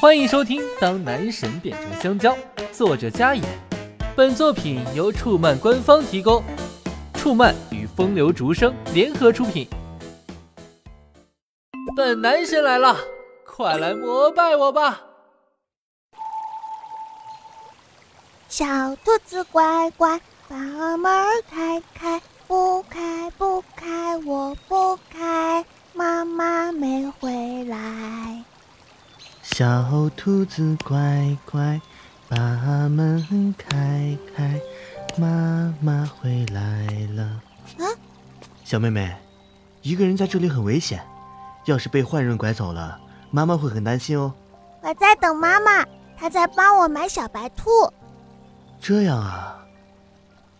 欢迎收听《当男神变成香蕉》，作者加野。本作品由触漫官方提供，触漫与风流竹生联合出品。本男神来了，快来膜拜我吧！小兔子乖乖，把门开开，不开不开，我不开，妈妈没回来。小兔子乖乖，把门开开，妈妈回来了。啊，小妹妹，一个人在这里很危险，要是被坏人拐走了，妈妈会很担心哦。我在等妈妈，她在帮我买小白兔。这样啊，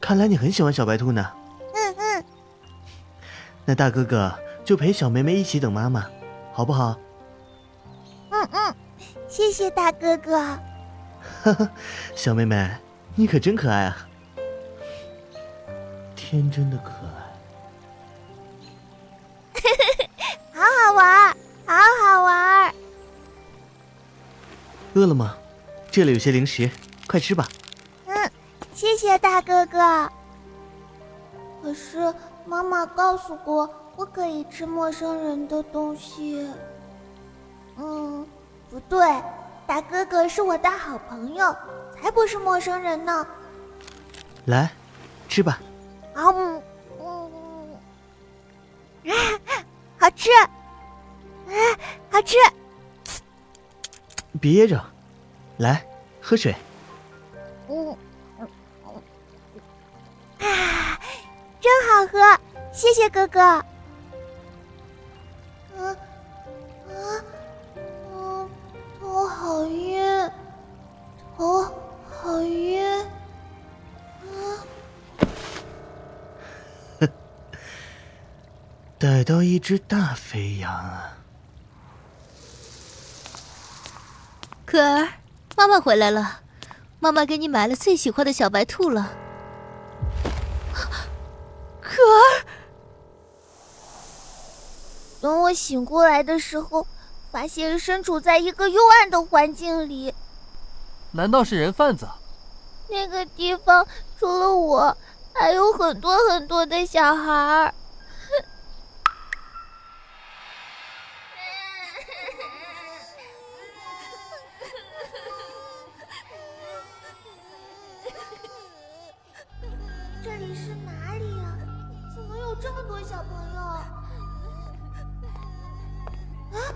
看来你很喜欢小白兔呢。嗯嗯，那大哥哥就陪小妹妹一起等妈妈，好不好？谢谢大哥哥，哈哈，小妹妹，你可真可爱啊，天真的可爱，好好玩，好好玩。饿了吗？这里有些零食，快吃吧。嗯，谢谢大哥哥。可是妈妈告诉过，不可以吃陌生人的东西。嗯。不对，大哥哥是我的好朋友，才不是陌生人呢。来，吃吧。嗯嗯，啊，好吃，啊，好吃。别噎着，来，喝水。嗯啊，真好喝，谢谢哥哥。逮到一只大肥羊啊！可儿，妈妈回来了，妈妈给你买了最喜欢的小白兔了。可儿，等我醒过来的时候，发现身处在一个幽暗的环境里。难道是人贩子？那个地方除了我，还有很多很多的小孩儿。这里是哪里呀？怎么有这么多小朋友？啊！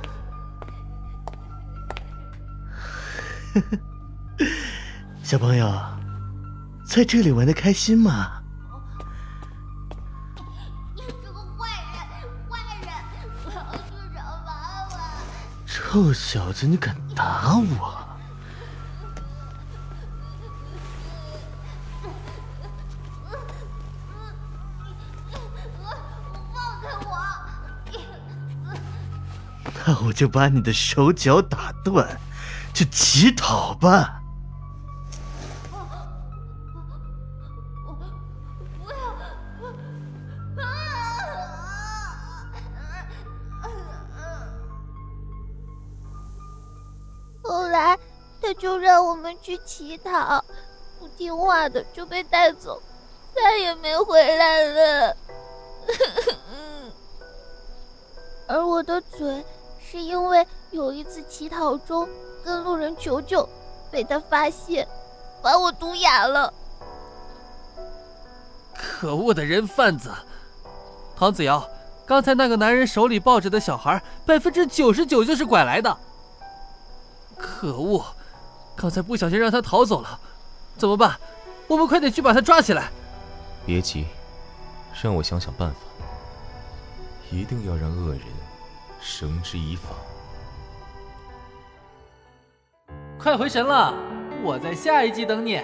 小朋友，在这里玩的开心吗？你这个坏人，坏人！我要去找妈妈。臭小子，你敢打我？放开我！那我就把你的手脚打断，就乞讨吧。后来，他就让我们去乞讨，不听话的就被带走，再也没回来了。而我的嘴。是因为有一次乞讨中跟路人求救，被他发现，把我毒哑了。可恶的人贩子！唐子瑶，刚才那个男人手里抱着的小孩，百分之九十九就是拐来的。可恶！刚才不小心让他逃走了，怎么办？我们快点去把他抓起来。别急，让我想想办法。一定要让恶人。绳之以法，快回神了！我在下一季等你。